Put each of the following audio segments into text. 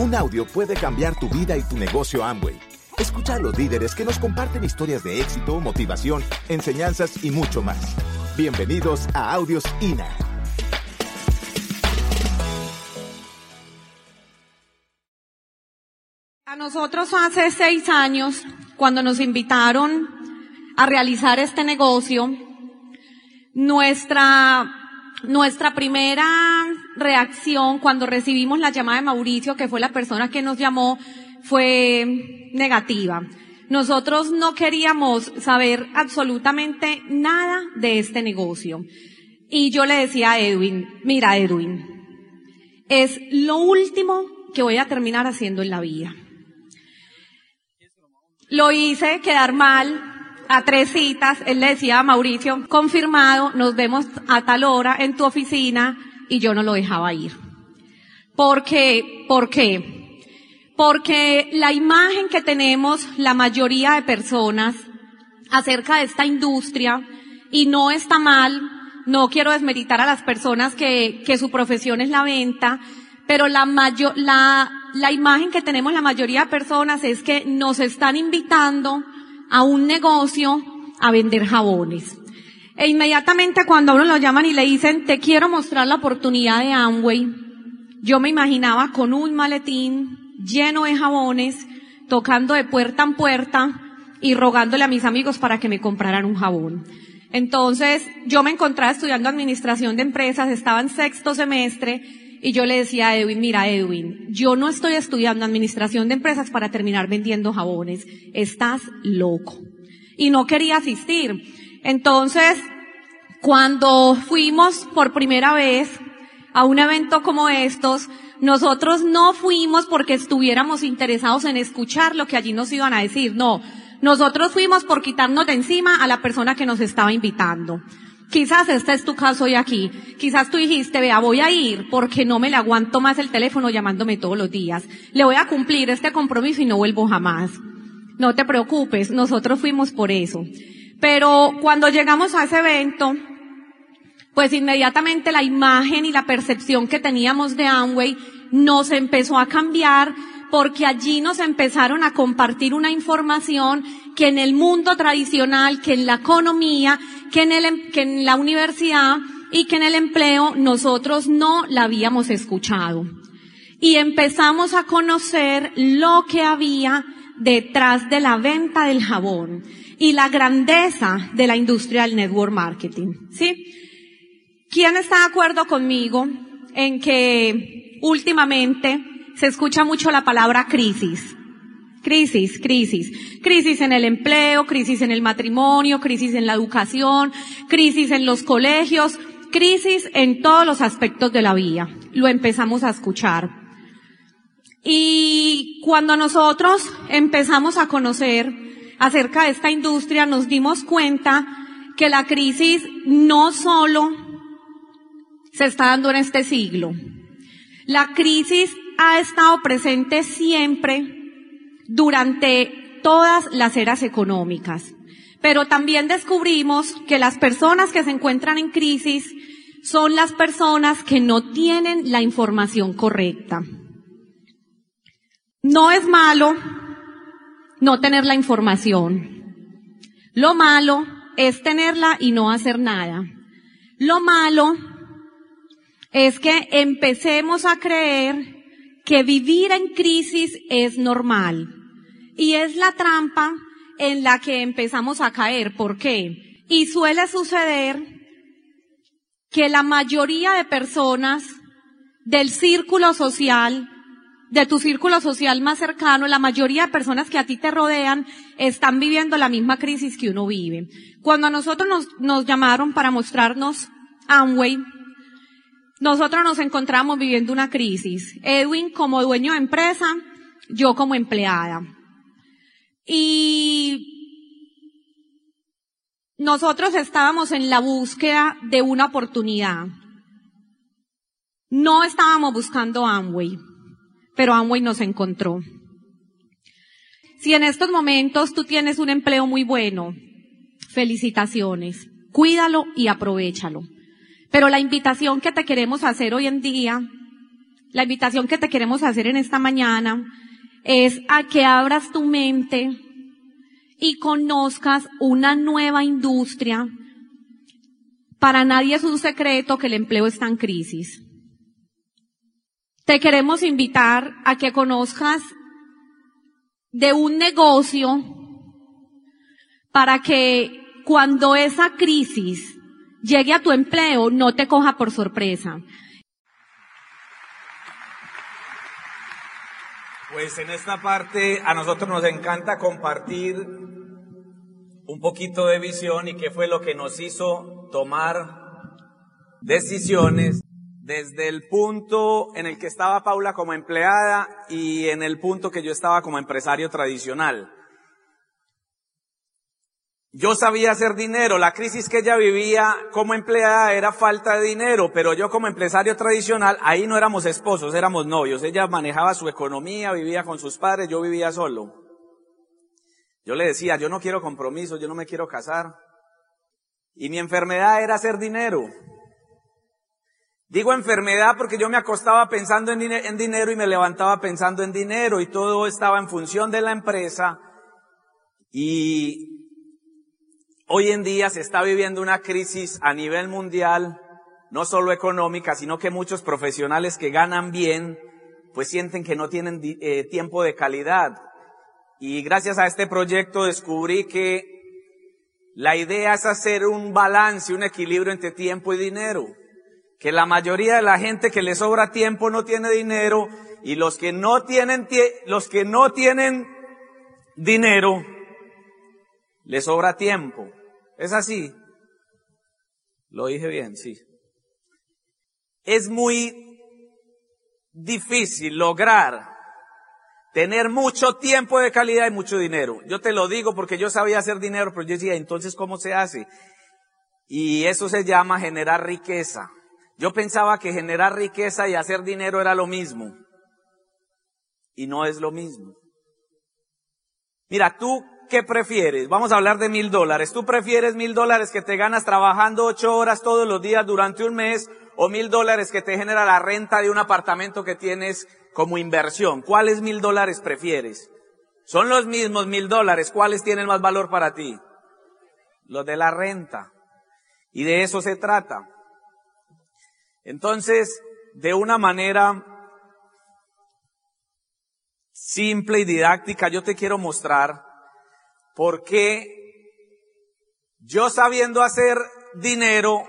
Un audio puede cambiar tu vida y tu negocio Amway. Escucha a los líderes que nos comparten historias de éxito, motivación, enseñanzas y mucho más. Bienvenidos a Audios INA. A nosotros hace seis años, cuando nos invitaron a realizar este negocio, nuestra, nuestra primera reacción cuando recibimos la llamada de Mauricio, que fue la persona que nos llamó, fue negativa. Nosotros no queríamos saber absolutamente nada de este negocio. Y yo le decía a Edwin, mira Edwin, es lo último que voy a terminar haciendo en la vida. Lo hice quedar mal a tres citas. Él le decía a Mauricio, confirmado, nos vemos a tal hora en tu oficina y yo no lo dejaba ir. Porque, ¿por qué? Porque la imagen que tenemos la mayoría de personas acerca de esta industria, y no está mal, no quiero desmeritar a las personas que, que su profesión es la venta, pero la mayor, la, la imagen que tenemos la mayoría de personas es que nos están invitando a un negocio a vender jabones. E inmediatamente cuando a uno lo llaman y le dicen, te quiero mostrar la oportunidad de Amway, yo me imaginaba con un maletín lleno de jabones, tocando de puerta en puerta y rogándole a mis amigos para que me compraran un jabón. Entonces, yo me encontraba estudiando administración de empresas, estaba en sexto semestre, y yo le decía a Edwin, mira Edwin, yo no estoy estudiando administración de empresas para terminar vendiendo jabones. Estás loco. Y no quería asistir. Entonces, cuando fuimos por primera vez a un evento como estos, nosotros no fuimos porque estuviéramos interesados en escuchar lo que allí nos iban a decir. No. Nosotros fuimos por quitarnos de encima a la persona que nos estaba invitando. Quizás este es tu caso hoy aquí. Quizás tú dijiste, vea, voy a ir porque no me le aguanto más el teléfono llamándome todos los días. Le voy a cumplir este compromiso y no vuelvo jamás. No te preocupes, nosotros fuimos por eso. Pero cuando llegamos a ese evento, pues inmediatamente la imagen y la percepción que teníamos de Amway nos empezó a cambiar porque allí nos empezaron a compartir una información que en el mundo tradicional, que en la economía, que en, el, em, que en la universidad y que en el empleo nosotros no la habíamos escuchado. Y empezamos a conocer lo que había detrás de la venta del jabón y la grandeza de la industria del network marketing. ¿Sí? ¿Quién está de acuerdo conmigo en que últimamente se escucha mucho la palabra crisis? Crisis, crisis. Crisis en el empleo, crisis en el matrimonio, crisis en la educación, crisis en los colegios, crisis en todos los aspectos de la vida. Lo empezamos a escuchar. Y cuando nosotros empezamos a conocer acerca de esta industria, nos dimos cuenta que la crisis no solo se está dando en este siglo. La crisis ha estado presente siempre durante todas las eras económicas. Pero también descubrimos que las personas que se encuentran en crisis son las personas que no tienen la información correcta. No es malo no tener la información. Lo malo es tenerla y no hacer nada. Lo malo es que empecemos a creer que vivir en crisis es normal. Y es la trampa en la que empezamos a caer. ¿Por qué? Y suele suceder que la mayoría de personas del círculo social, de tu círculo social más cercano, la mayoría de personas que a ti te rodean, están viviendo la misma crisis que uno vive. Cuando a nosotros nos, llamaron para mostrarnos Amway, nosotros nos encontramos viviendo una crisis. Edwin como dueño de empresa, yo como empleada. Y nosotros estábamos en la búsqueda de una oportunidad. No estábamos buscando Amway, pero Amway nos encontró. Si en estos momentos tú tienes un empleo muy bueno, felicitaciones. Cuídalo y aprovechalo. Pero la invitación que te queremos hacer hoy en día la invitación que te queremos hacer en esta mañana es a que abras tu mente y conozcas una nueva industria. Para nadie es un secreto que el empleo está en crisis. Te queremos invitar a que conozcas de un negocio para que cuando esa crisis llegue a tu empleo no te coja por sorpresa. Pues en esta parte a nosotros nos encanta compartir un poquito de visión y qué fue lo que nos hizo tomar decisiones desde el punto en el que estaba Paula como empleada y en el punto que yo estaba como empresario tradicional. Yo sabía hacer dinero, la crisis que ella vivía como empleada era falta de dinero, pero yo como empresario tradicional, ahí no éramos esposos, éramos novios. Ella manejaba su economía, vivía con sus padres, yo vivía solo. Yo le decía, yo no quiero compromisos, yo no me quiero casar. Y mi enfermedad era hacer dinero. Digo enfermedad porque yo me acostaba pensando en, en, dinero y me levantaba pensando en dinero y todo estaba en función de la empresa. Y hoy en día se está viviendo una crisis a nivel mundial, no solo económica, sino que muchos profesionales que ganan bien, pues sienten que no tienen eh, tiempo de calidad. Y gracias a este proyecto descubrí que la idea es hacer un balance, un equilibrio entre tiempo y dinero que la mayoría de la gente que le sobra tiempo no tiene dinero y los que no tienen, los que no tienen dinero, le sobra tiempo. ¿Es así? Lo dije bien, sí. Es muy difícil lograr tener mucho tiempo de calidad y mucho dinero. Yo te lo digo porque yo sabía hacer dinero, pero yo decía, entonces, ¿cómo se hace? Y eso se llama generar riqueza. Yo pensaba que generar riqueza y hacer dinero era lo mismo. Y no es lo mismo. Mira, tú, ¿qué prefieres? Vamos a hablar de mil dólares. ¿Tú prefieres mil dólares que te ganas trabajando ocho horas todos los días durante un mes o mil dólares que te genera la renta de un apartamento que tienes como inversión? ¿Cuáles mil dólares prefieres? Son los mismos mil dólares. ¿Cuáles tienen más valor para ti? Los de la renta. Y de eso se trata. Entonces, de una manera simple y didáctica, yo te quiero mostrar por qué yo sabiendo hacer dinero,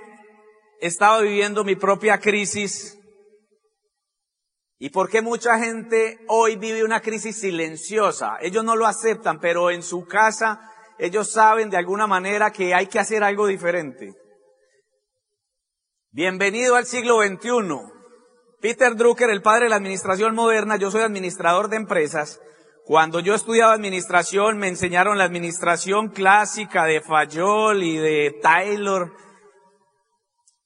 estaba viviendo mi propia crisis y por qué mucha gente hoy vive una crisis silenciosa. Ellos no lo aceptan, pero en su casa ellos saben de alguna manera que hay que hacer algo diferente. Bienvenido al siglo XXI. Peter Drucker, el padre de la administración moderna, yo soy administrador de empresas. Cuando yo estudiaba administración me enseñaron la administración clásica de Fayol y de Taylor,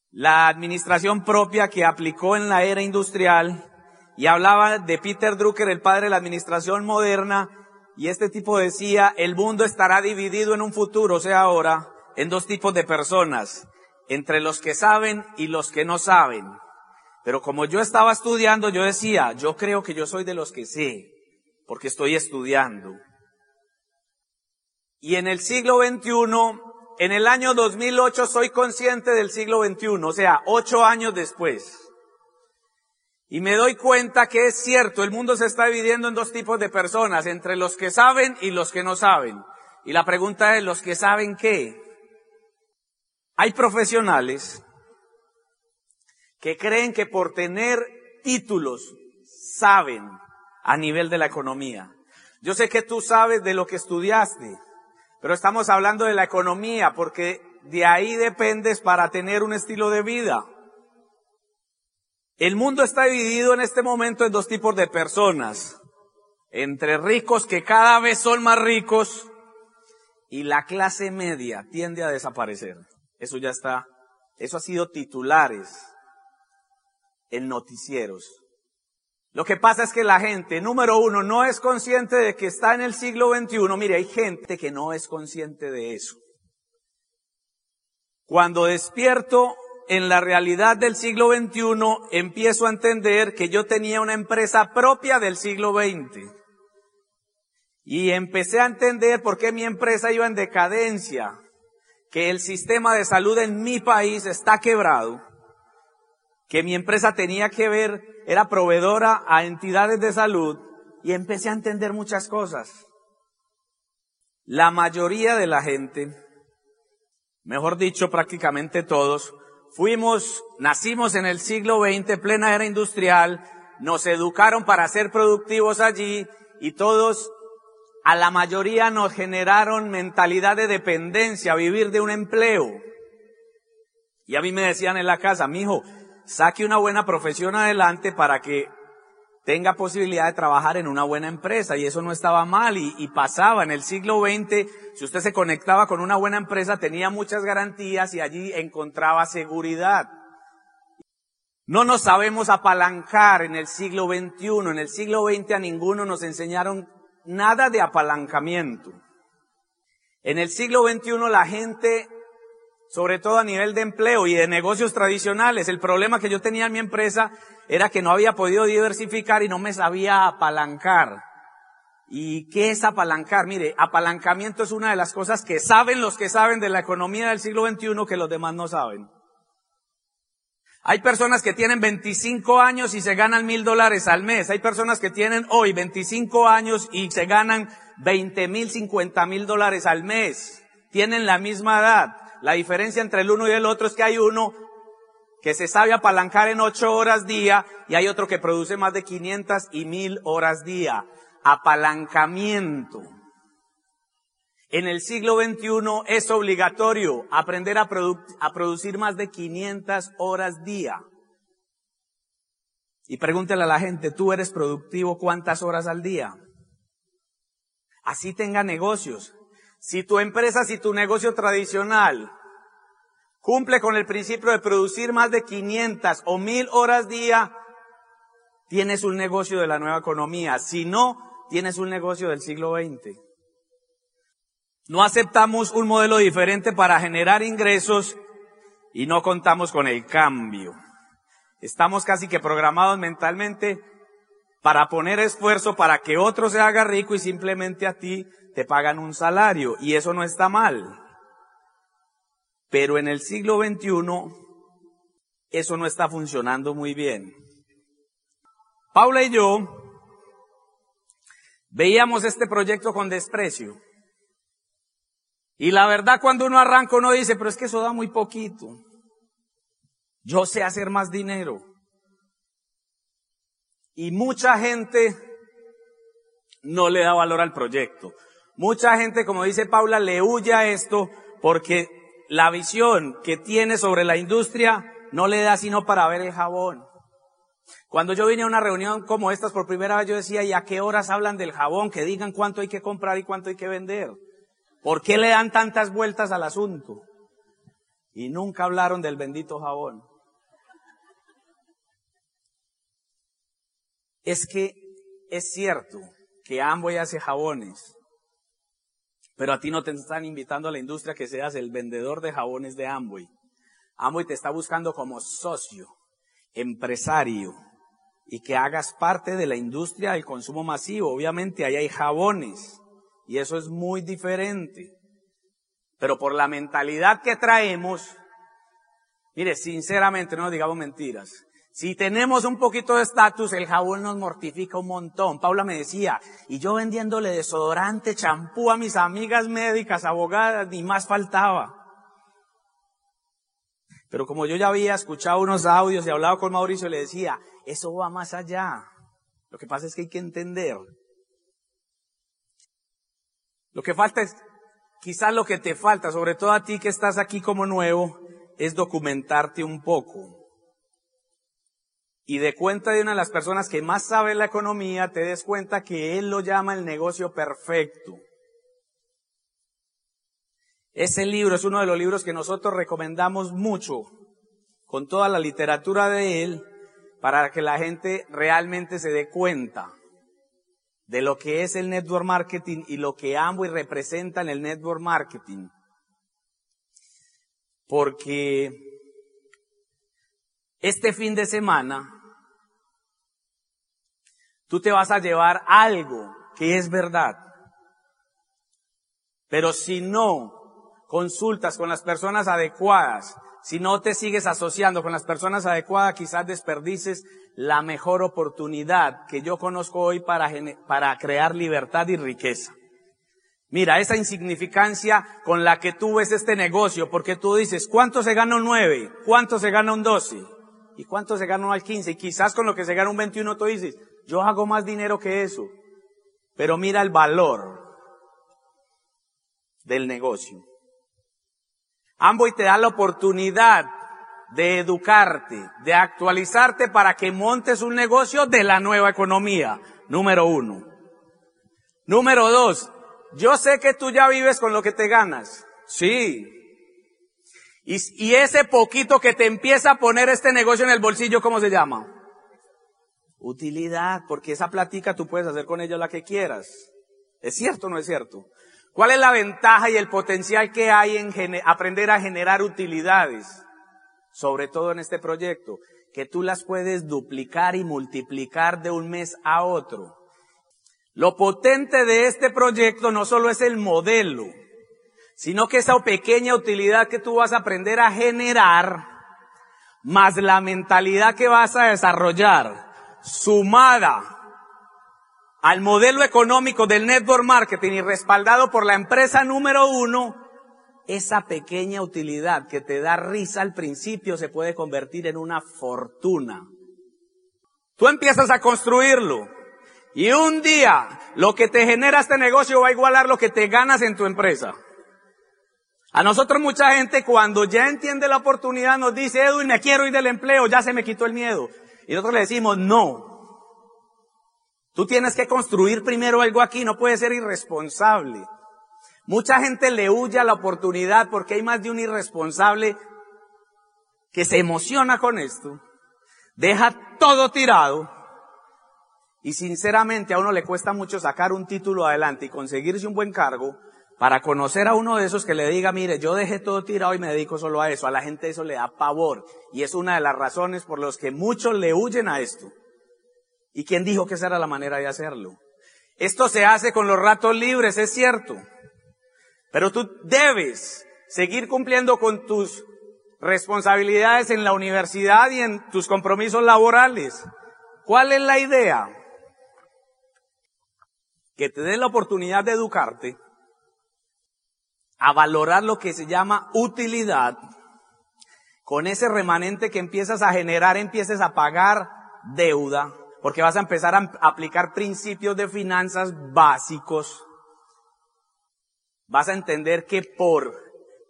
la administración propia que aplicó en la era industrial. Y hablaba de Peter Drucker, el padre de la administración moderna, y este tipo decía, el mundo estará dividido en un futuro, o sea ahora, en dos tipos de personas. Entre los que saben y los que no saben. Pero como yo estaba estudiando, yo decía, yo creo que yo soy de los que sé, porque estoy estudiando. Y en el siglo XXI, en el año 2008, soy consciente del siglo XXI, o sea, ocho años después. Y me doy cuenta que es cierto, el mundo se está dividiendo en dos tipos de personas, entre los que saben y los que no saben. Y la pregunta es, ¿los que saben qué? Hay profesionales que creen que por tener títulos saben a nivel de la economía. Yo sé que tú sabes de lo que estudiaste, pero estamos hablando de la economía porque de ahí dependes para tener un estilo de vida. El mundo está dividido en este momento en dos tipos de personas. Entre ricos que cada vez son más ricos y la clase media tiende a desaparecer. Eso ya está, eso ha sido titulares en noticieros. Lo que pasa es que la gente, número uno, no es consciente de que está en el siglo XXI. Mire, hay gente que no es consciente de eso. Cuando despierto en la realidad del siglo XXI empiezo a entender que yo tenía una empresa propia del siglo XX. Y empecé a entender por qué mi empresa iba en decadencia, que el sistema de salud en mi país está quebrado, que mi empresa tenía que ver, era proveedora a entidades de salud, y empecé a entender muchas cosas. La mayoría de la gente, mejor dicho, prácticamente todos, fuimos, nacimos en el siglo XX, plena era industrial, nos educaron para ser productivos allí y todos, a la mayoría nos generaron mentalidad de dependencia, vivir de un empleo. Y a mí me decían en la casa, mijo, saque una buena profesión adelante para que tenga posibilidad de trabajar en una buena empresa y eso no estaba mal y, pasaba en el siglo XX, si usted se conectaba con una buena empresa tenía muchas garantías y allí encontraba seguridad. No nos sabemos apalancar en el siglo XXI, en el siglo XX a ninguno nos enseñaron nada de apalancamiento. En el siglo XXI la gente sobre todo a nivel de empleo y de negocios tradicionales. El problema que yo tenía en mi empresa era que no había podido diversificar y no me sabía apalancar. ¿Y qué es apalancar? Mire, apalancamiento es una de las cosas que saben los que saben de la economía del siglo XXI que los demás no saben. Hay personas que tienen 25 años y se ganan mil dólares al mes. Hay personas que tienen hoy 25 años y se ganan 20 mil, 50 mil dólares al mes. Tienen la misma edad. La diferencia entre el uno y el otro es que hay uno que se sabe apalancar en ocho horas día y hay otro que produce más de 500 y mil horas día. Apalancamiento. En el siglo XXI es obligatorio aprender a, a producir más de 500 horas día. Y pregúntele a la gente, ¿tú eres productivo cuántas horas al día? Así tenga negocios. Si tu empresa, si tu negocio tradicional cumple con el principio de producir más de 500 o 1000 horas día, tienes un negocio de la nueva economía. Si no, tienes un negocio del siglo XX. No aceptamos un modelo diferente para generar ingresos y no contamos con el cambio. Estamos casi que programados mentalmente para poner esfuerzo para que otro se haga rico y simplemente a ti te pagan un salario y eso no está mal. Pero en el siglo XXI eso no está funcionando muy bien. Paula y yo veíamos este proyecto con desprecio. Y la verdad cuando uno arranca uno dice, pero es que eso da muy poquito. Yo sé hacer más dinero. Y mucha gente no le da valor al proyecto. Mucha gente, como dice Paula, le huye a esto porque la visión que tiene sobre la industria no le da sino para ver el jabón. Cuando yo vine a una reunión como estas por primera vez, yo decía, ¿y a qué horas hablan del jabón? Que digan cuánto hay que comprar y cuánto hay que vender. ¿Por qué le dan tantas vueltas al asunto? Y nunca hablaron del bendito jabón. Es que es cierto que Amway hace jabones, pero a ti no te están invitando a la industria que seas el vendedor de jabones de Amway. Amway te está buscando como socio, empresario, y que hagas parte de la industria del consumo masivo. Obviamente ahí hay jabones, y eso es muy diferente. Pero por la mentalidad que traemos, mire, sinceramente no digamos mentiras. Si tenemos un poquito de estatus, el jabón nos mortifica un montón. Paula me decía, y yo vendiéndole desodorante, champú a mis amigas médicas, abogadas, ni más faltaba. Pero como yo ya había escuchado unos audios y hablado con Mauricio, le decía, eso va más allá. Lo que pasa es que hay que entender. Lo que falta es, quizás lo que te falta, sobre todo a ti que estás aquí como nuevo, es documentarte un poco y de cuenta de una de las personas que más sabe la economía, te des cuenta que él lo llama el negocio perfecto. Ese libro es uno de los libros que nosotros recomendamos mucho, con toda la literatura de él, para que la gente realmente se dé cuenta de lo que es el network marketing y lo que Amway representa en el network marketing. Porque este fin de semana, tú te vas a llevar algo que es verdad. Pero si no consultas con las personas adecuadas, si no te sigues asociando con las personas adecuadas, quizás desperdices la mejor oportunidad que yo conozco hoy para, para crear libertad y riqueza. Mira, esa insignificancia con la que tú ves este negocio, porque tú dices, ¿cuánto se gana un 9? ¿Cuánto se gana un 12? ¿Y cuánto se gana un al 15? Y quizás con lo que se gana un 21 tú dices, yo hago más dinero que eso. Pero mira el valor del negocio. Amboy te da la oportunidad de educarte, de actualizarte para que montes un negocio de la nueva economía. Número uno. Número dos, yo sé que tú ya vives con lo que te ganas. Sí. Y, y ese poquito que te empieza a poner este negocio en el bolsillo, ¿cómo se llama? Utilidad, porque esa platica tú puedes hacer con ella la que quieras. ¿Es cierto o no es cierto? ¿Cuál es la ventaja y el potencial que hay en aprender a generar utilidades? Sobre todo en este proyecto, que tú las puedes duplicar y multiplicar de un mes a otro. Lo potente de este proyecto no solo es el modelo, sino que esa pequeña utilidad que tú vas a aprender a generar, más la mentalidad que vas a desarrollar, sumada al modelo económico del network marketing y respaldado por la empresa número uno, esa pequeña utilidad que te da risa al principio se puede convertir en una fortuna. Tú empiezas a construirlo y un día lo que te genera este negocio va a igualar lo que te ganas en tu empresa. A nosotros mucha gente cuando ya entiende la oportunidad nos dice, Edwin, me quiero ir del empleo, ya se me quitó el miedo. Y nosotros le decimos, no, Tú tienes que construir primero algo aquí, no puedes ser irresponsable. Mucha gente le huye a la oportunidad porque hay más de un irresponsable que se emociona con esto, deja todo tirado y sinceramente a uno le cuesta mucho sacar un título adelante y conseguirse un buen cargo para conocer a uno de esos que le diga, mire, yo dejé todo tirado y me dedico solo a eso. A la gente eso le da pavor y es una de las razones por las que muchos le huyen a esto. ¿Y quién dijo que esa era la manera de hacerlo? Esto se hace con los ratos libres, es cierto. Pero tú debes seguir cumpliendo con tus responsabilidades en la universidad y en tus compromisos laborales. ¿Cuál es la idea? Que te den la oportunidad de educarte, a valorar lo que se llama utilidad, con ese remanente que empiezas a generar, empieces a pagar deuda, porque vas a empezar a aplicar principios de finanzas básicos. Vas a entender que por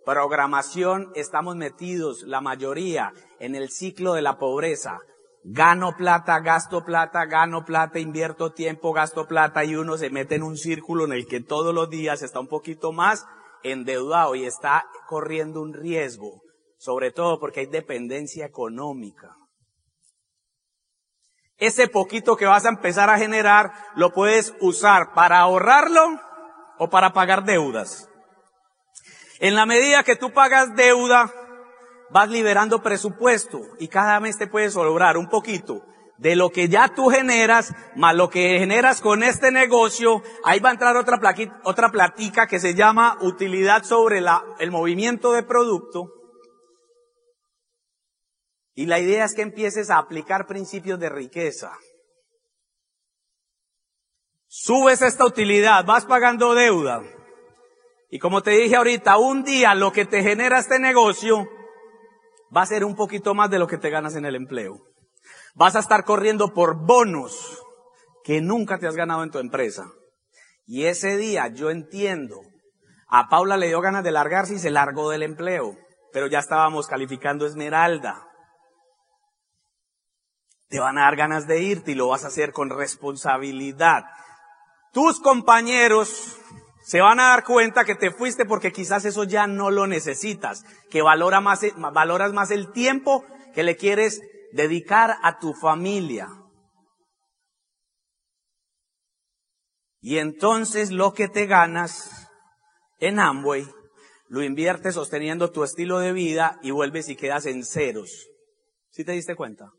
programación estamos metidos, la mayoría, en el ciclo de la pobreza. Gano plata, gasto plata, gano plata, invierto tiempo, gasto plata y uno se mete en un círculo en el que todos los días está un poquito más endeudado y está corriendo un riesgo, sobre todo porque hay dependencia económica. Ese poquito que vas a empezar a generar lo puedes usar para ahorrarlo o para pagar deudas. En la medida que tú pagas deuda, vas liberando presupuesto y cada mes te puedes sobrar un poquito de lo que ya tú generas, más lo que generas con este negocio, ahí va a entrar otra, plaquita, otra platica que se llama utilidad sobre la, el movimiento de producto. Y la idea es que empieces a aplicar principios de riqueza. Subes esta utilidad, vas pagando deuda. Y como te dije ahorita, un día lo que te genera este negocio va a ser un poquito más de lo que te ganas en el empleo. Vas a estar corriendo por bonos que nunca te has ganado en tu empresa. Y ese día yo entiendo, a Paula le dio ganas de largarse y se largó del empleo, pero ya estábamos calificando Esmeralda te van a dar ganas de irte y lo vas a hacer con responsabilidad. Tus compañeros se van a dar cuenta que te fuiste porque quizás eso ya no lo necesitas, que valora más, valoras más el tiempo que le quieres dedicar a tu familia. Y entonces lo que te ganas en Amway, lo inviertes sosteniendo tu estilo de vida y vuelves y quedas en ceros. ¿Sí te diste cuenta?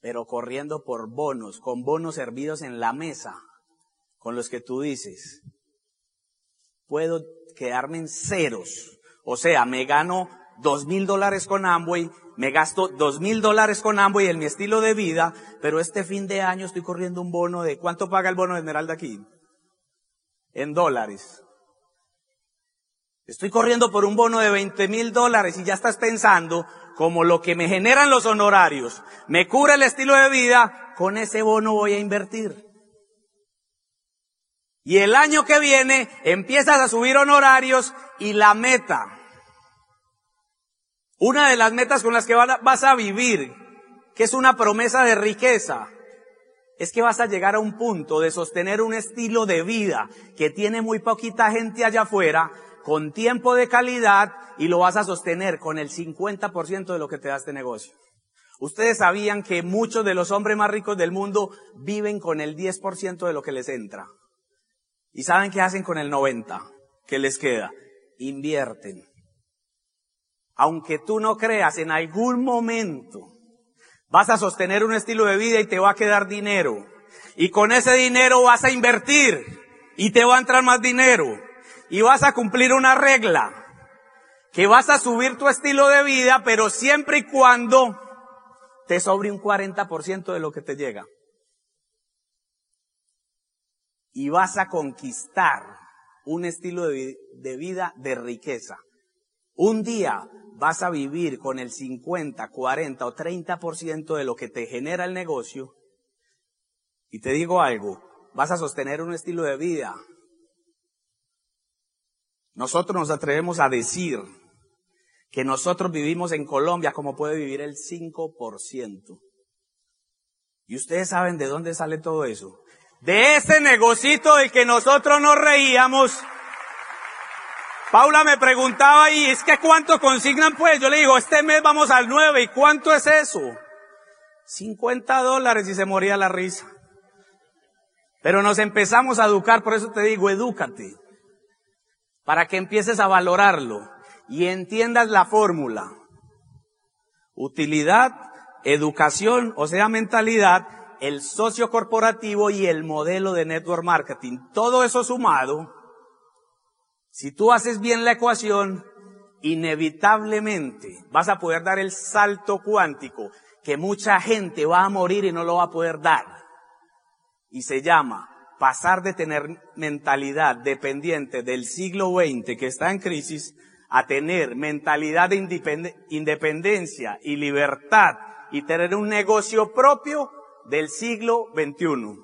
Pero corriendo por bonos, con bonos servidos en la mesa, con los que tú dices, puedo quedarme en ceros. O sea, me gano dos mil dólares con Amway, me gasto dos mil dólares con Amway en mi estilo de vida, pero este fin de año estoy corriendo un bono de, ¿cuánto paga el bono de Esmeralda aquí? En dólares. Estoy corriendo por un bono de 20 mil dólares y ya estás pensando como lo que me generan los honorarios, me cubre el estilo de vida, con ese bono voy a invertir. Y el año que viene empiezas a subir honorarios y la meta, una de las metas con las que vas a vivir, que es una promesa de riqueza, es que vas a llegar a un punto de sostener un estilo de vida que tiene muy poquita gente allá afuera, con tiempo de calidad, y lo vas a sostener con el 50% de lo que te da este negocio. Ustedes sabían que muchos de los hombres más ricos del mundo viven con el 10% de lo que les entra. ¿Y saben qué hacen con el 90% que les queda? Invierten. Aunque tú no creas, en algún momento vas a sostener un estilo de vida y te va a quedar dinero. Y con ese dinero vas a invertir y te va a entrar más dinero. Y vas a cumplir una regla. Que vas a subir tu estilo de vida, pero siempre y cuando te sobre un 40% de lo que te llega. Y vas a conquistar un estilo de, vida de riqueza. Un día vas a vivir con el 50, 40 o 30% de lo que te genera el negocio. Y te digo algo, vas a sostener un estilo de vida. Nosotros nos atrevemos a decir que nosotros vivimos en Colombia como puede vivir el 5%. Y ustedes saben de dónde sale todo eso. De ese negocito del que nosotros nos reíamos Paula me preguntaba, ¿y es que cuánto consignan pues? Yo le digo, este mes vamos al 9, ¿y cuánto es eso? 50 dólares y se moría la risa. Pero nos empezamos a educar, por eso te digo, edúcate. Para que empieces a valorarlo y entiendas la fórmula. Utilidad, educación, o sea, mentalidad, el socio corporativo y el modelo de network marketing. Todo eso sumado si tú haces bien la ecuación, inevitablemente vas a poder dar el salto cuántico que mucha gente va a morir y no lo va a poder dar. Y se llama pasar de tener mentalidad dependiente del siglo XX que está en crisis a tener mentalidad de independencia y libertad y tener un negocio propio del siglo XXI.